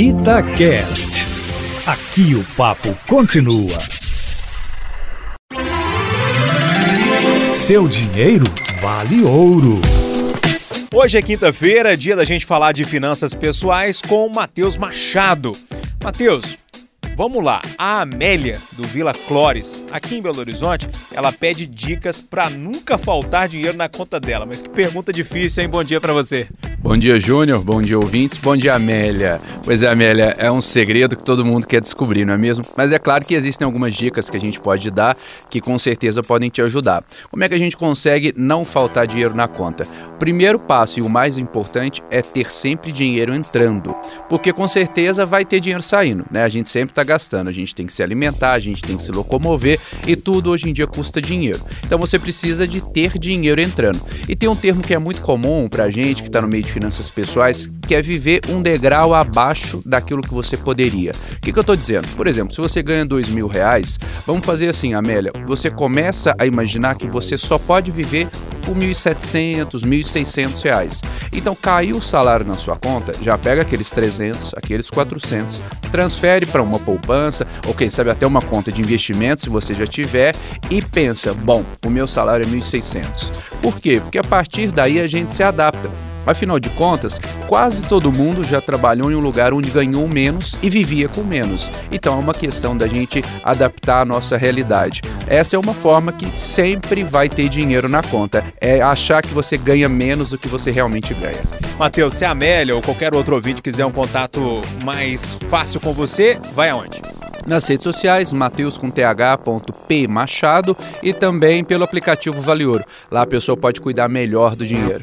Itacast. Aqui o papo continua. Seu dinheiro vale ouro. Hoje é quinta-feira, dia da gente falar de finanças pessoais com o Matheus Machado. Matheus, Vamos lá, a Amélia do Vila Clores, aqui em Belo Horizonte, ela pede dicas para nunca faltar dinheiro na conta dela. Mas que pergunta difícil, hein? Bom dia para você. Bom dia, Júnior. Bom dia, ouvintes. Bom dia, Amélia. Pois é, Amélia, é um segredo que todo mundo quer descobrir, não é mesmo? Mas é claro que existem algumas dicas que a gente pode dar que com certeza podem te ajudar. Como é que a gente consegue não faltar dinheiro na conta? O primeiro passo e o mais importante é ter sempre dinheiro entrando, porque com certeza vai ter dinheiro saindo, né? A gente sempre está gastando, a gente tem que se alimentar, a gente tem que se locomover e tudo hoje em dia custa dinheiro. Então você precisa de ter dinheiro entrando. E tem um termo que é muito comum para gente que está no meio de finanças pessoais, que é viver um degrau abaixo daquilo que você poderia. O que, que eu estou dizendo? Por exemplo, se você ganha dois mil reais, vamos fazer assim, Amélia, você começa a imaginar que você só pode viver por 1.700, 1.600 reais. Então caiu o salário na sua conta, já pega aqueles 300, aqueles 400, transfere para uma poupança, ou quem sabe até uma conta de investimento, se você já tiver, e pensa, bom, o meu salário é 1.600. Por quê? Porque a partir daí a gente se adapta. Afinal de contas, quase todo mundo já trabalhou em um lugar onde ganhou menos e vivia com menos. Então é uma questão da gente adaptar a nossa realidade. Essa é uma forma que sempre vai ter dinheiro na conta. É achar que você ganha menos do que você realmente ganha. Matheus, se a Amélia ou qualquer outro ouvinte quiser um contato mais fácil com você, vai aonde? nas redes sociais, mateus com th.p machado e também pelo aplicativo Vale Ouro. Lá a pessoa pode cuidar melhor do dinheiro.